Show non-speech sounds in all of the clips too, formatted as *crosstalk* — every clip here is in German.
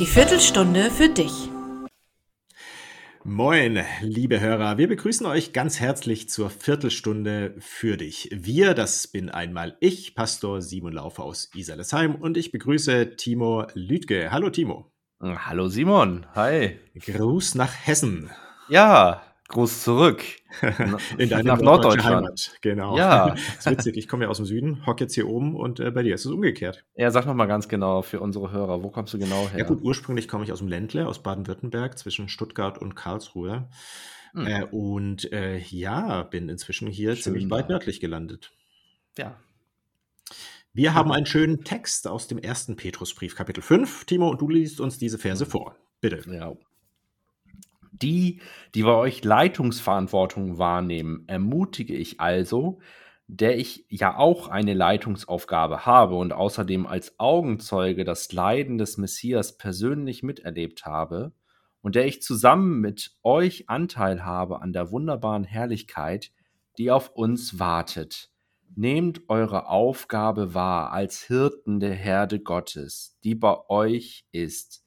Die Viertelstunde für dich. Moin, liebe Hörer, wir begrüßen euch ganz herzlich zur Viertelstunde für dich. Wir, das bin einmal ich, Pastor Simon Laufer aus Iserlesheim und ich begrüße Timo Lüdke. Hallo Timo. Hallo Simon, hi. Gruß nach Hessen. Ja, Gruß zurück. *laughs* In deine nach Norddeutschland. Heimat. Genau. Ja. Das *laughs* ist witzig. Ich komme ja aus dem Süden, hock jetzt hier oben und äh, bei dir ist es umgekehrt. Ja, sag nochmal ganz genau für unsere Hörer, wo kommst du genau her? Ja gut, ursprünglich komme ich aus dem Ländle, aus Baden-Württemberg, zwischen Stuttgart und Karlsruhe. Hm. Äh, und äh, ja, bin inzwischen hier Schön ziemlich weit nördlich gelandet. Ja. Wir haben einen schönen Text aus dem ersten Petrusbrief, Kapitel 5. Timo, und du liest uns diese Verse vor. Bitte. ja. Die, die bei euch Leitungsverantwortung wahrnehmen, ermutige ich also, der ich ja auch eine Leitungsaufgabe habe und außerdem als Augenzeuge das Leiden des Messias persönlich miterlebt habe und der ich zusammen mit euch Anteil habe an der wunderbaren Herrlichkeit, die auf uns wartet. Nehmt eure Aufgabe wahr als Hirten der Herde Gottes, die bei euch ist.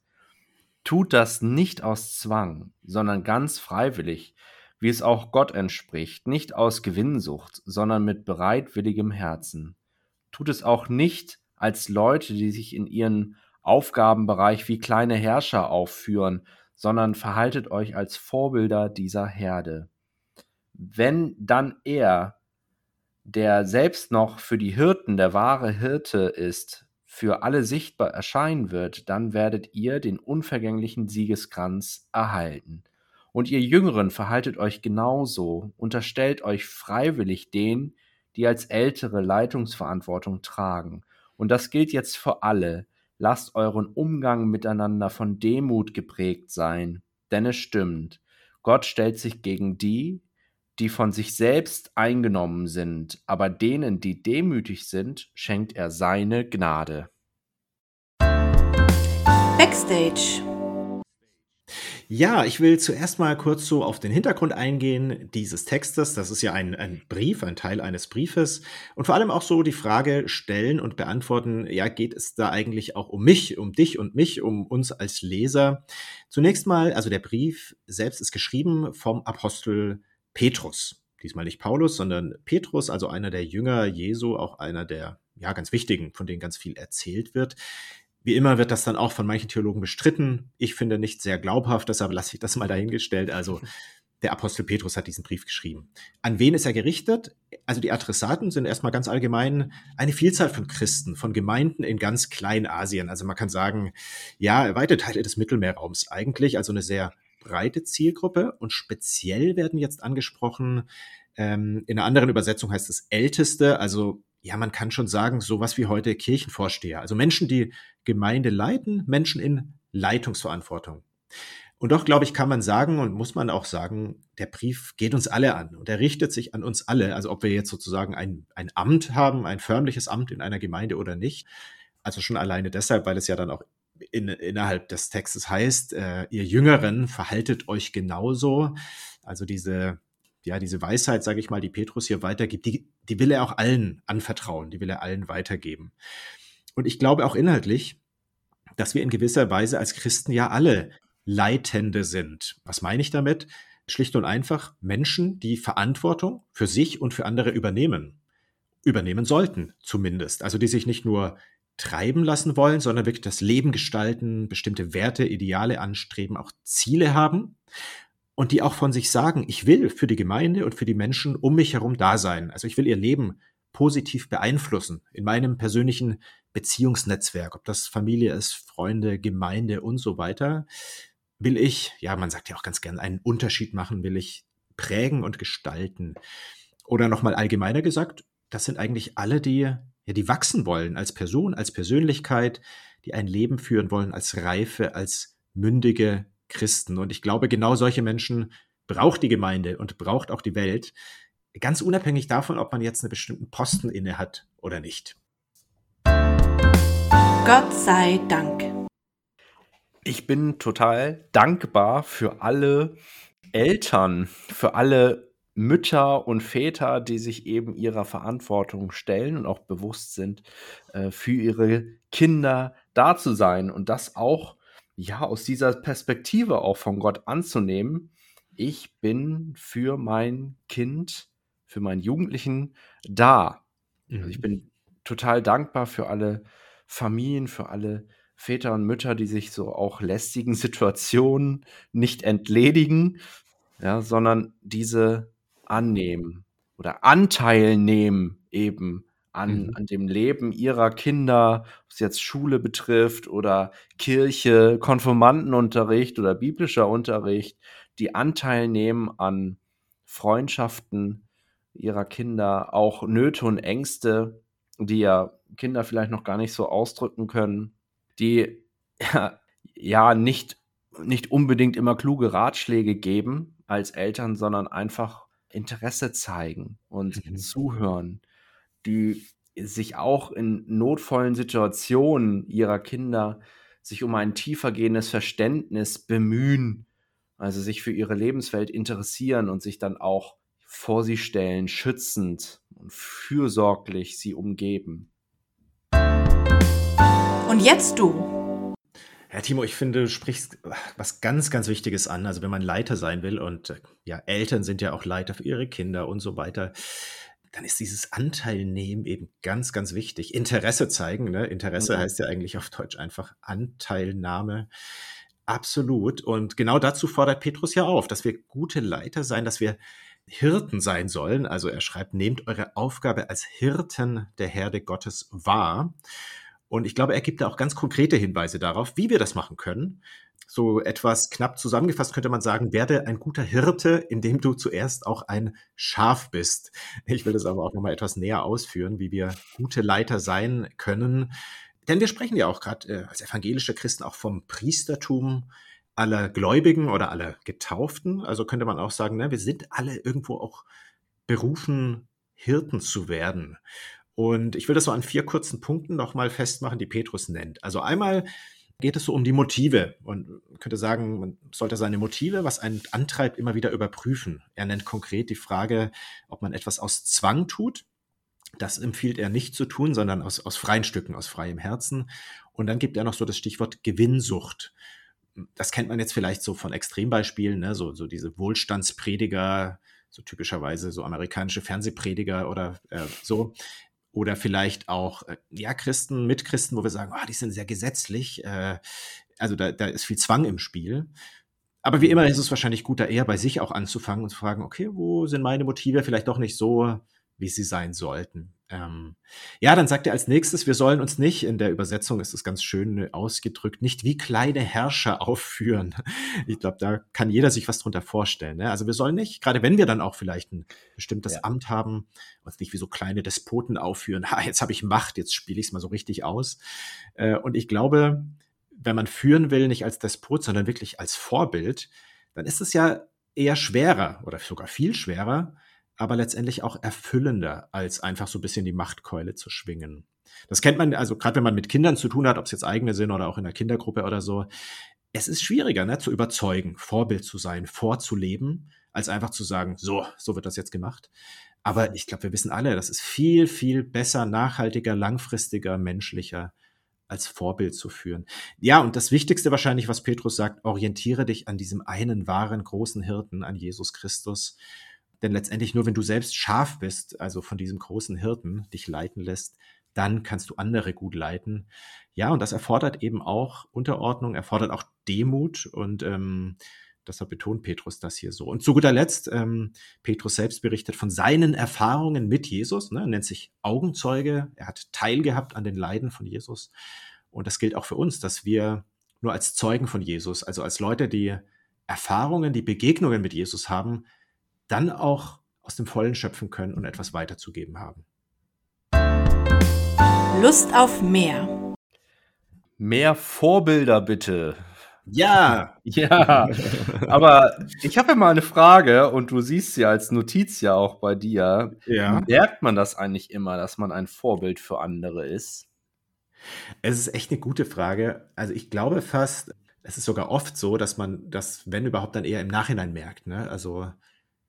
Tut das nicht aus Zwang, sondern ganz freiwillig, wie es auch Gott entspricht, nicht aus Gewinnsucht, sondern mit bereitwilligem Herzen. Tut es auch nicht als Leute, die sich in ihren Aufgabenbereich wie kleine Herrscher aufführen, sondern verhaltet euch als Vorbilder dieser Herde. Wenn dann er, der selbst noch für die Hirten der wahre Hirte ist, für alle sichtbar erscheinen wird, dann werdet ihr den unvergänglichen Siegeskranz erhalten. Und ihr Jüngeren verhaltet euch genauso, unterstellt euch freiwillig den, die als Ältere Leitungsverantwortung tragen. Und das gilt jetzt für alle. Lasst euren Umgang miteinander von Demut geprägt sein. Denn es stimmt, Gott stellt sich gegen die, die von sich selbst eingenommen sind, aber denen, die demütig sind, schenkt er seine Gnade. Backstage. Ja, ich will zuerst mal kurz so auf den Hintergrund eingehen dieses Textes. Das ist ja ein, ein Brief, ein Teil eines Briefes. Und vor allem auch so die Frage stellen und beantworten, ja, geht es da eigentlich auch um mich, um dich und mich, um uns als Leser? Zunächst mal, also der Brief selbst ist geschrieben vom Apostel Petrus. Diesmal nicht Paulus, sondern Petrus, also einer der Jünger Jesu, auch einer der, ja, ganz wichtigen, von denen ganz viel erzählt wird. Wie immer wird das dann auch von manchen Theologen bestritten. Ich finde nicht sehr glaubhaft, deshalb lasse ich das mal dahingestellt. Also der Apostel Petrus hat diesen Brief geschrieben. An wen ist er gerichtet? Also die Adressaten sind erstmal ganz allgemein eine Vielzahl von Christen, von Gemeinden in ganz Kleinasien. Also man kann sagen, ja, weite Teile des Mittelmeerraums eigentlich, also eine sehr breite Zielgruppe. Und speziell werden jetzt angesprochen, ähm, in einer anderen Übersetzung heißt es Älteste, also ja, man kann schon sagen, sowas wie heute Kirchenvorsteher. Also Menschen, die Gemeinde leiten, Menschen in Leitungsverantwortung. Und doch, glaube ich, kann man sagen und muss man auch sagen, der Brief geht uns alle an und er richtet sich an uns alle. Also ob wir jetzt sozusagen ein, ein Amt haben, ein förmliches Amt in einer Gemeinde oder nicht. Also schon alleine deshalb, weil es ja dann auch in, innerhalb des Textes heißt, äh, ihr Jüngeren verhaltet euch genauso. Also diese, ja, diese Weisheit, sage ich mal, die Petrus hier weitergibt, die, die will er auch allen anvertrauen, die will er allen weitergeben. Und ich glaube auch inhaltlich, dass wir in gewisser Weise als Christen ja alle Leitende sind. Was meine ich damit? Schlicht und einfach Menschen, die Verantwortung für sich und für andere übernehmen. Übernehmen sollten, zumindest. Also die sich nicht nur treiben lassen wollen, sondern wirklich das Leben gestalten, bestimmte Werte, Ideale anstreben, auch Ziele haben und die auch von sich sagen, ich will für die Gemeinde und für die Menschen um mich herum da sein. Also ich will ihr Leben positiv beeinflussen in meinem persönlichen Beziehungsnetzwerk, ob das Familie ist, Freunde, Gemeinde und so weiter. Will ich, ja, man sagt ja auch ganz gern, einen Unterschied machen, will ich prägen und gestalten. Oder nochmal allgemeiner gesagt, das sind eigentlich alle, die, ja, die wachsen wollen als Person, als Persönlichkeit, die ein Leben führen wollen als reife, als mündige Christen. Und ich glaube, genau solche Menschen braucht die Gemeinde und braucht auch die Welt, ganz unabhängig davon, ob man jetzt einen bestimmten Posten inne hat oder nicht. Gott sei Dank. Ich bin total dankbar für alle Eltern, für alle Mütter und Väter, die sich eben ihrer Verantwortung stellen und auch bewusst sind, äh, für ihre Kinder da zu sein und das auch ja, aus dieser Perspektive auch von Gott anzunehmen, ich bin für mein Kind, für meinen Jugendlichen da. Also ich Mhm. bin total dankbar für alle Familien, für alle Väter und Mütter, die sich so auch lästigen *laughs* Situationen nicht entledigen, ja, sondern diese annehmen oder Anteil nehmen eben an, Mhm. an dem Leben ihrer Kinder, es jetzt Schule betrifft oder Kirche, Konfirmandenunterricht oder biblischer Unterricht, die Anteil nehmen an Freundschaften ihrer Kinder, auch Nöte und Ängste, die ja Kinder vielleicht noch gar nicht so ausdrücken können, die ja, *laughs* ja nicht, nicht unbedingt immer kluge Ratschläge geben als Eltern, sondern einfach Interesse zeigen und Mhm. zuhören, die sich auch in notvollen Situationen ihrer Kinder sich um ein tiefergehendes Verständnis bemühen, also sich für ihre Lebenswelt interessieren und sich dann auch vor sie stellen, schützend und fürsorglich sie umgeben. Und jetzt du. Ja, Timo, ich finde, du sprichst was ganz, ganz Wichtiges an. Also wenn man Leiter sein will und äh, ja, Eltern sind ja auch Leiter für ihre Kinder und so weiter, dann ist dieses Anteilnehmen eben ganz, ganz wichtig. Interesse zeigen, ne? Interesse Mhm. heißt ja eigentlich auf Deutsch einfach Anteilnahme. Absolut. Und genau dazu fordert Petrus ja auf, dass wir gute Leiter sein, dass wir Hirten sein sollen. Also er schreibt, nehmt eure Aufgabe als Hirten der Herde Gottes wahr. Und ich glaube, er gibt da auch ganz konkrete Hinweise darauf, wie wir das machen können. So etwas knapp zusammengefasst könnte man sagen, werde ein guter Hirte, indem du zuerst auch ein Schaf bist. Ich will das aber auch nochmal etwas näher ausführen, wie wir gute Leiter sein können. Denn wir sprechen ja auch gerade äh, als evangelische Christen auch vom Priestertum aller Gläubigen oder aller Getauften. Also könnte man auch sagen, ne, wir sind alle irgendwo auch berufen, Hirten zu werden. Und ich will das so an vier kurzen Punkten nochmal festmachen, die Petrus nennt. Also einmal geht es so um die Motive. Und man könnte sagen, man sollte seine Motive, was einen antreibt, immer wieder überprüfen. Er nennt konkret die Frage, ob man etwas aus Zwang tut. Das empfiehlt er nicht zu tun, sondern aus, aus freien Stücken, aus freiem Herzen. Und dann gibt er noch so das Stichwort Gewinnsucht. Das kennt man jetzt vielleicht so von Extrembeispielen, ne? so, so diese Wohlstandsprediger, so typischerweise so amerikanische Fernsehprediger oder äh, so. Oder vielleicht auch, äh, ja, Christen, Mitchristen, wo wir sagen, oh, die sind sehr gesetzlich. Äh, also da, da ist viel Zwang im Spiel. Aber wie immer ist es wahrscheinlich gut, da eher bei sich auch anzufangen und zu fragen, okay, wo sind meine Motive vielleicht doch nicht so, wie sie sein sollten. Ähm, ja, dann sagt er als nächstes, wir sollen uns nicht, in der Übersetzung ist es ganz schön ausgedrückt, nicht wie kleine Herrscher *laughs* aufführen. Ich glaube, da kann jeder sich was drunter vorstellen. Ne? Also wir sollen nicht, gerade wenn wir dann auch vielleicht ein bestimmtes Ja. Amt haben, uns nicht wie so kleine Despoten aufführen. Ha, jetzt habe ich Macht, jetzt spiele ich es mal so richtig aus. Äh, und ich glaube, wenn man führen will, nicht als Despot, sondern wirklich als Vorbild, dann ist es ja eher schwerer oder sogar viel schwerer, aber letztendlich auch erfüllender, als einfach so ein bisschen die Machtkeule zu schwingen. Das kennt man, also gerade wenn man mit Kindern zu tun hat, ob es jetzt eigene sind oder auch in der Kindergruppe oder so, es ist schwieriger, ne, zu überzeugen, Vorbild zu sein, vorzuleben, als einfach zu sagen, so, so wird das jetzt gemacht. Aber ich glaube, wir wissen alle, das ist viel, viel besser, nachhaltiger, langfristiger, menschlicher, als Vorbild zu führen. Ja, und das Wichtigste wahrscheinlich, was Petrus sagt, orientiere dich an diesem einen wahren großen Hirten, an Jesus Christus. Denn letztendlich nur wenn du selbst scharf bist, also von diesem großen Hirten dich leiten lässt, dann kannst du andere gut leiten. Ja, und das erfordert eben auch Unterordnung, erfordert auch Demut und ähm, deshalb betont Petrus das hier so. Und zu guter Letzt, ähm, Petrus selbst berichtet von seinen Erfahrungen mit Jesus, ne, nennt sich Augenzeuge, er hat teilgehabt an den Leiden von Jesus. Und das gilt auch für uns, dass wir nur als Zeugen von Jesus, also als Leute, die Erfahrungen, die Begegnungen mit Jesus haben, dann auch aus dem Vollen schöpfen können und etwas weiterzugeben haben. Lust auf mehr. Mehr Vorbilder bitte. Ja, *laughs* Ja, aber ich habe ja mal eine Frage und du siehst ja als Notiz ja auch bei dir. ja. Merkt man das eigentlich immer, dass man ein Vorbild für andere ist? Es ist echt eine gute Frage. Also ich glaube fast, es ist sogar oft so, dass man das, wenn überhaupt, dann eher im Nachhinein merkt. Ne? Also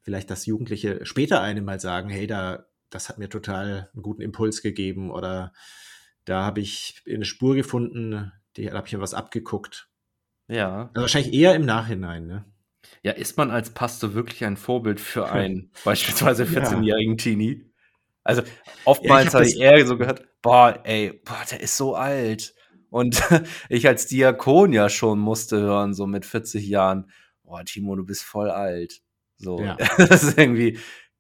vielleicht, dass Jugendliche später einem mal sagen, hey, da, das hat mir total einen guten Impuls gegeben oder da habe ich eine Spur gefunden, die da habe ich mir was abgeguckt. Ja. Also wahrscheinlich eher im Nachhinein, ne? Ja, ist man als Pastor wirklich ein Vorbild für *laughs* einen beispielsweise 14-jährigen Teenie? Also oftmals hab habe ich eher so gehört, boah, ey, boah, der ist so alt. Und *laughs* ich als Diakon ja schon musste hören, so mit 40 Jahren, boah, Timo, du bist voll alt. So, Ja. *laughs* das ist irgendwie,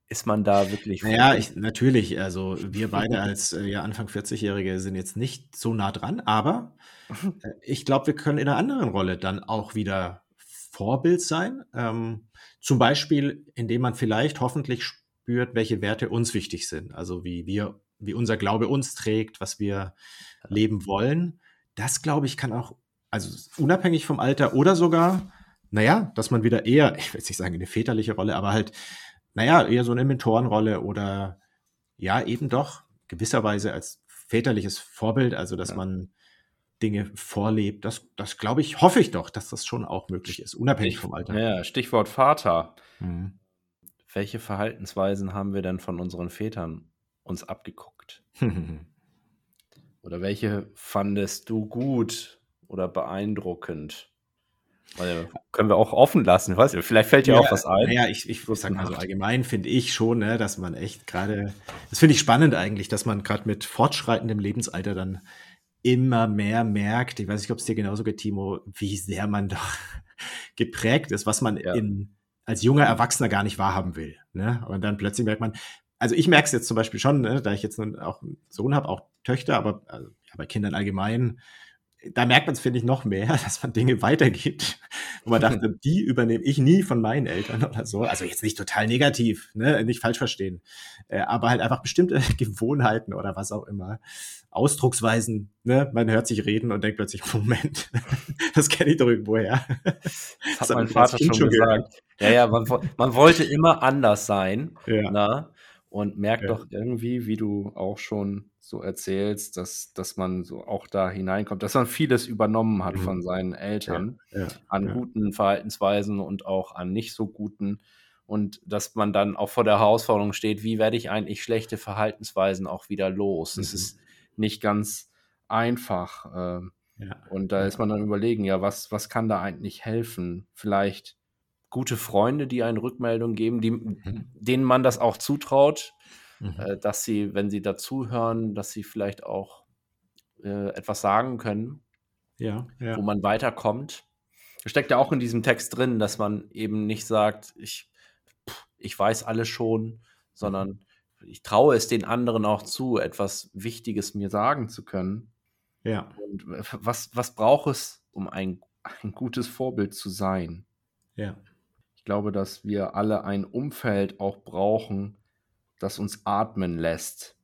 ist man da wirklich Naja, ich, natürlich, also *laughs* wir beide als äh, ja, Anfang 40-Jährige sind jetzt nicht so nah dran, aber *laughs* äh, ich glaube, wir können in einer anderen Rolle dann auch wieder Vorbild sein. Ähm, zum Beispiel, indem man vielleicht hoffentlich spürt, welche Werte uns wichtig sind. Also wie wir, wie unser Glaube uns trägt, was wir leben wollen. Das, glaube ich, kann auch, also unabhängig vom Alter oder sogar, naja, dass man wieder eher, ich will jetzt nicht sagen, eine väterliche Rolle, aber halt, naja, eher so eine Mentorenrolle oder ja, eben doch gewisserweise als väterliches Vorbild, also dass Ja. man Dinge vorlebt. Das, das glaube ich, hoffe ich doch, dass das schon auch möglich ist, unabhängig vom Alter. Ja, Stichwort Vater. Mhm. Welche Verhaltensweisen haben wir denn von unseren Vätern uns abgeguckt? *laughs* Oder welche fandest du gut oder beeindruckend? Weil, können wir auch offen lassen, weiß ich, vielleicht fällt dir auch was ein. Naja, ich, ich sag mal so allgemein finde ich schon, ne, dass man echt gerade, das finde ich spannend eigentlich, dass man gerade mit fortschreitendem Lebensalter dann immer mehr merkt, ich weiß nicht, ob es dir genauso geht, Timo, wie sehr man doch *laughs* geprägt ist, was man Ja. in, als junger Erwachsener gar nicht wahrhaben will. Ne? Und dann plötzlich merkt man, also ich merke es jetzt zum Beispiel schon, ne, da ich jetzt nun auch einen Sohn habe, auch Töchter, aber also, ja, bei Kindern allgemein, da merkt man es, finde ich, noch mehr, *laughs* dass man Dinge weitergibt, wo man dachte, *laughs* die übernehme ich nie von meinen Eltern oder so. Also jetzt nicht total negativ, ne? nicht falsch verstehen, äh, aber halt einfach bestimmte *laughs* Gewohnheiten oder was auch immer, Ausdrucksweisen. Ne? Man hört sich reden und denkt plötzlich, Moment, das kenne ich doch irgendwoher. Das hat hab mein Vater schon gehört. gesagt. Ja, ja, man, man wollte immer anders sein. Ja. Na? Und merkt Ja. doch irgendwie, wie du auch schon so erzählst, dass, dass man so auch da hineinkommt, dass man vieles übernommen hat Mhm. von seinen Eltern Ja, an ja. guten Verhaltensweisen und auch an nicht so guten. Und dass man dann auch vor der Herausforderung steht, wie werde ich eigentlich schlechte Verhaltensweisen auch wieder los? Das Mhm. ist nicht ganz einfach. ähm, Ja. und da Ja. ist man dann überlegen, ja, was, was kann da eigentlich helfen? Vielleicht gute Freunde, die einen Rückmeldung geben, die, denen man das auch zutraut, Mhm. äh, dass sie, wenn sie dazuhören, dass sie vielleicht auch äh, etwas sagen können, Ja, ja. wo man weiterkommt. Steckt ja auch in diesem Text drin, dass man eben nicht sagt, ich, pff, ich weiß alles schon, sondern ich traue es den anderen auch zu, etwas Wichtiges mir sagen zu können. ja. Und äh, was, was braucht es, um ein, ein gutes Vorbild zu sein? ja. Ich glaube, dass wir alle ein Umfeld auch brauchen, das uns atmen lässt.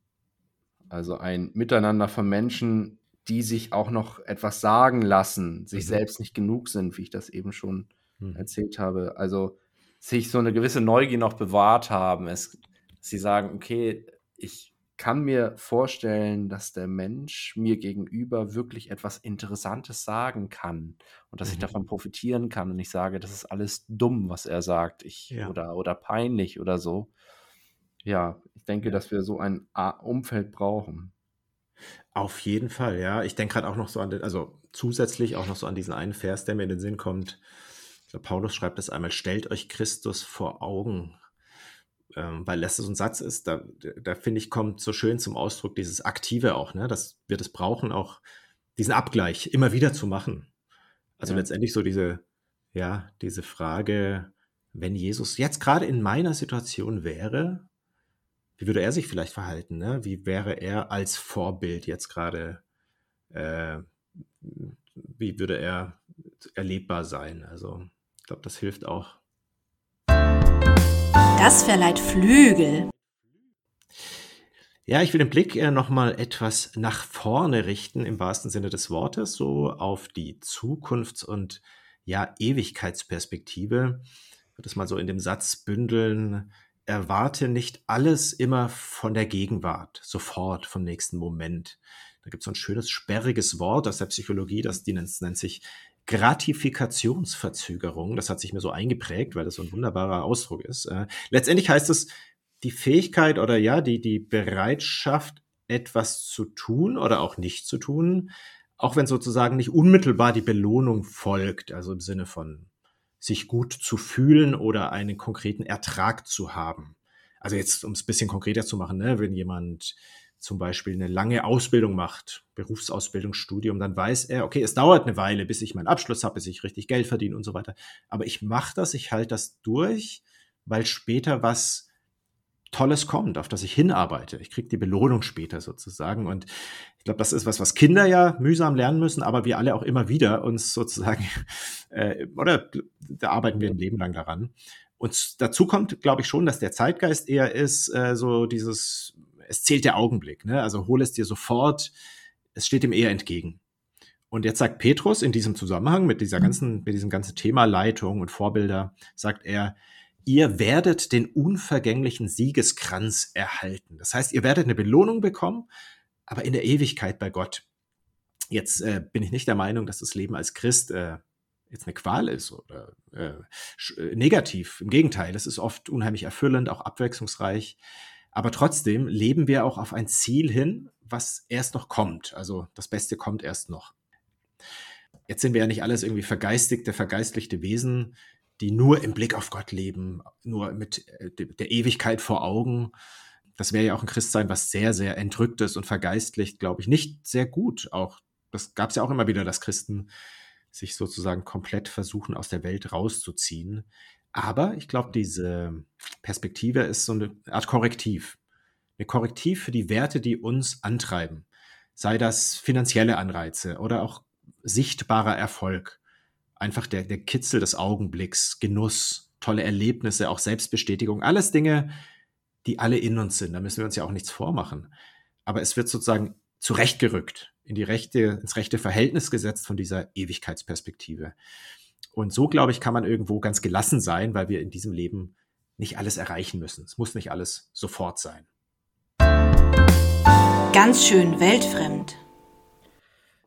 Also ein Miteinander von Menschen, die sich auch noch etwas sagen lassen, sich Mhm. selbst nicht genug sind, wie ich das eben schon Mhm. erzählt habe. Also sich so eine gewisse Neugier noch bewahrt haben. Es, sie sagen, okay, ich kann mir vorstellen, dass der Mensch mir gegenüber wirklich etwas Interessantes sagen kann und dass ich Mhm. davon profitieren kann und ich sage, das ist alles dumm, was er sagt, ich Ja. oder oder peinlich oder so. Ja, ich denke, Ja. dass wir so ein Umfeld brauchen. Auf jeden Fall, ja. Ich denke gerade auch noch so an den, also zusätzlich auch noch so an diesen einen Vers, der mir in den Sinn kommt. Ich glaube, Paulus schreibt das einmal, stellt euch Christus vor Augen. Ähm, weil das so ein Satz ist, da, da finde ich, kommt so schön zum Ausdruck dieses Aktive auch, ne? dass wir das brauchen, auch diesen Abgleich immer wieder zu machen. Also Ja. letztendlich so diese, ja, diese Frage, wenn Jesus jetzt gerade in meiner Situation wäre, wie würde er sich vielleicht verhalten? Ne? Wie wäre er als Vorbild jetzt gerade? Äh, wie würde er erlebbar sein? Also ich glaube, das hilft auch. Das verleiht Flügel. Ja, ich will den Blick äh, nochmal etwas nach vorne richten, im wahrsten Sinne des Wortes, so auf die Zukunfts- und ja, Ewigkeitsperspektive. Ich würde es mal so in dem Satz bündeln. Erwarte nicht alles immer von der Gegenwart, sofort, vom nächsten Moment. Da gibt es so ein schönes, sperriges Wort aus der Psychologie, das die nennt, nennt sich Gratifikationsverzögerung. Das hat sich mir so eingeprägt, weil das so ein wunderbarer Ausdruck ist. Äh, letztendlich heißt es, die Fähigkeit oder ja, die, die Bereitschaft, etwas zu tun oder auch nicht zu tun, auch wenn sozusagen nicht unmittelbar die Belohnung folgt, also im Sinne von sich gut zu fühlen oder einen konkreten Ertrag zu haben. Also jetzt, um es ein bisschen konkreter zu machen, ne, wenn jemand zum Beispiel eine lange Ausbildung macht, Berufsausbildung, Studium, dann weiß er, okay, es dauert eine Weile, bis ich meinen Abschluss habe, bis ich richtig Geld verdiene und so weiter. Aber ich mache das, ich halte das durch, weil später was Tolles kommt, auf das ich hinarbeite. Ich kriege die Belohnung später sozusagen. Und ich glaube, das ist was, was Kinder ja mühsam lernen müssen, aber wir alle auch immer wieder uns sozusagen, *laughs* äh, oder da arbeiten wir ein Leben lang daran. Und dazu kommt, glaube ich, schon, dass der Zeitgeist eher ist, äh, so dieses, es zählt der Augenblick. Ne? Also hol es dir sofort, es steht ihm eher entgegen. Und jetzt sagt Petrus in diesem Zusammenhang mit dieser mhm. ganzen, mit diesem ganzen Thema Leitung und Vorbilder, sagt er, ihr werdet den unvergänglichen Siegeskranz erhalten. Das heißt, ihr werdet eine Belohnung bekommen, aber in der Ewigkeit bei Gott. Jetzt äh, bin ich nicht der Meinung, dass das Leben als Christ äh, jetzt eine Qual ist oder äh, äh negativ. Im Gegenteil, es ist oft unheimlich erfüllend, auch abwechslungsreich. Aber trotzdem leben wir auch auf ein Ziel hin, was erst noch kommt. Also das Beste kommt erst noch. Jetzt sind wir ja nicht alles irgendwie vergeistigte, vergeistlichte Wesen, die nur im Blick auf Gott leben, nur mit äh, der Ewigkeit vor Augen. Das wäre ja auch ein Christsein, was sehr, sehr entrückt ist und vergeistlicht, glaube ich, nicht sehr gut. Auch das gab es ja auch immer wieder, dass Christen sich sozusagen komplett versuchen, aus der Welt rauszuziehen. Aber ich glaube, diese Perspektive ist so eine Art Korrektiv. Eine Korrektiv für die Werte, die uns antreiben. Sei das finanzielle Anreize oder auch sichtbarer Erfolg einfach der, der Kitzel des Augenblicks, Genuss, tolle Erlebnisse, auch Selbstbestätigung, alles Dinge, die alle in uns sind. Da müssen wir uns ja auch nichts vormachen. Aber es wird sozusagen zurechtgerückt, in die rechte, ins rechte Verhältnis gesetzt von dieser Ewigkeitsperspektive. Und so, glaube ich, kann man irgendwo ganz gelassen sein, weil wir in diesem Leben nicht alles erreichen müssen. Es muss nicht alles sofort sein. Ganz schön weltfremd.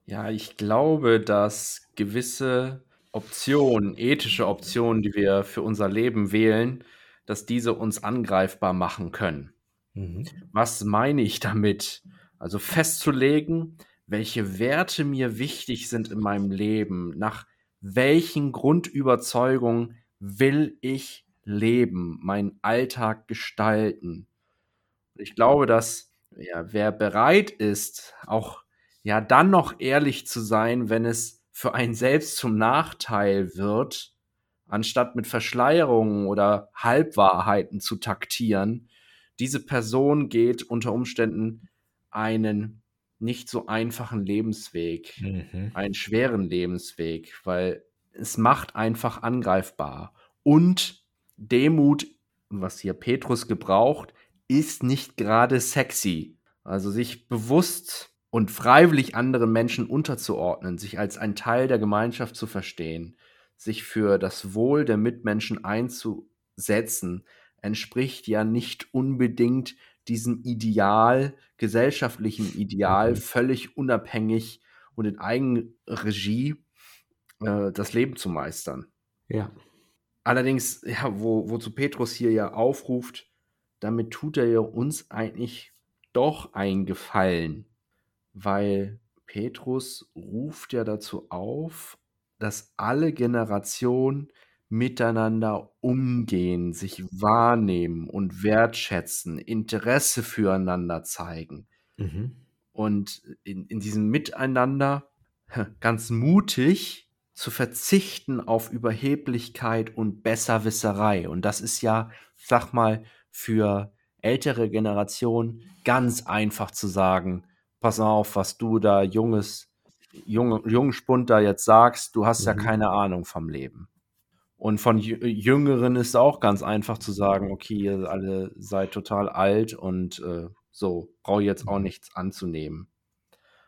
Ja, ich glaube, dass gewisse Optionen, ethische Optionen, die wir für unser Leben wählen, dass diese uns angreifbar machen können. Mhm. Was meine ich damit? Also festzulegen, welche Werte mir wichtig sind in meinem Leben, nach welchen Grundüberzeugungen will ich leben, meinen Alltag gestalten. Ich glaube, dass ja, wer bereit ist, auch ja dann noch ehrlich zu sein, wenn es für einen selbst zum Nachteil wird, anstatt mit Verschleierungen oder Halbwahrheiten zu taktieren, diese Person geht unter Umständen einen nicht so einfachen Lebensweg, mhm. einen schweren Lebensweg, weil es macht einfach angreifbar. Und Demut, was hier Petrus gebraucht, ist nicht gerade sexy. Also sich bewusst und freiwillig anderen Menschen unterzuordnen, sich als ein Teil der Gemeinschaft zu verstehen, sich für das Wohl der Mitmenschen einzusetzen, entspricht ja nicht unbedingt diesem Ideal, gesellschaftlichen Ideal, mhm. völlig unabhängig und in Eigenregie äh, das Leben zu meistern. Ja. Allerdings, ja, wo, wozu Petrus hier ja aufruft, damit tut er ja uns eigentlich doch einen Gefallen weil Petrus ruft ja dazu auf, dass alle Generationen miteinander umgehen, sich wahrnehmen und wertschätzen, Interesse füreinander zeigen. Mhm. Und in, in diesem Miteinander ganz mutig zu verzichten auf Überheblichkeit und Besserwisserei. Und das ist ja, sag mal, für ältere Generationen ganz einfach zu sagen, pass auf, was du da junges, junge, Spund da jetzt sagst, du hast mhm. ja keine Ahnung vom Leben. Und von Jüngeren ist auch ganz einfach zu sagen, okay, ihr alle seid total alt und äh, so, brauche jetzt auch mhm. nichts anzunehmen.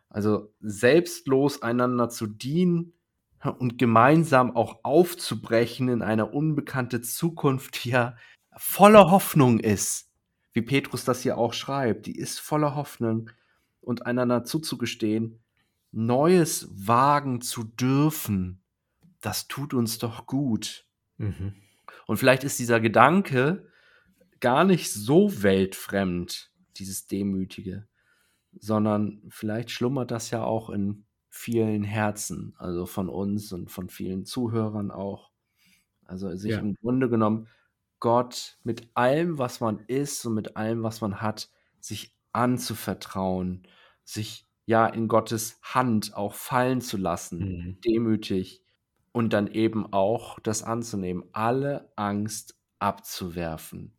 Also selbstlos einander zu dienen und gemeinsam auch aufzubrechen in eine unbekannte Zukunft, die ja voller Hoffnung ist, wie Petrus das hier auch schreibt, die ist voller Hoffnung und einander zuzugestehen, Neues wagen zu dürfen, das tut uns doch gut. Mhm. Und vielleicht ist dieser Gedanke gar nicht so weltfremd, dieses Demütige, sondern vielleicht schlummert das ja auch in vielen Herzen, also von uns und von vielen Zuhörern auch. Also sich Ja. im Grunde genommen Gott mit allem, was man ist und mit allem, was man hat, sich anzuvertrauen, sich ja in Gottes Hand auch fallen zu lassen, Mhm. demütig und dann eben auch das anzunehmen, alle Angst abzuwerfen.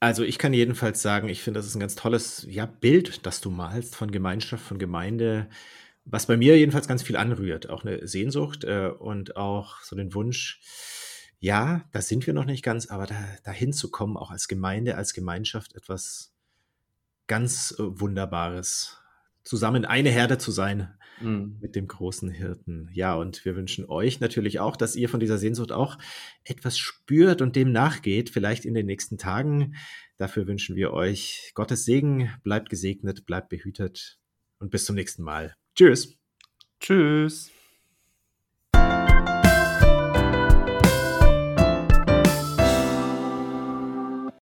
Also ich kann jedenfalls sagen, ich finde, das ist ein ganz tolles ja, Bild, das du malst von Gemeinschaft, von Gemeinde, was bei mir jedenfalls ganz viel anrührt. Auch eine Sehnsucht äh, und auch so den Wunsch, ja, da sind wir noch nicht ganz, aber da, dahin zu kommen, auch als Gemeinde, als Gemeinschaft, etwas ganz äh, Wunderbares. Zusammen eine Herde zu sein Mhm. mit dem großen Hirten. Ja, und wir wünschen euch natürlich auch, dass ihr von dieser Sehnsucht auch etwas spürt und dem nachgeht, vielleicht in den nächsten Tagen. Dafür wünschen wir euch Gottes Segen, bleibt gesegnet, bleibt behütet und bis zum nächsten Mal. Tschüss. Tschüss.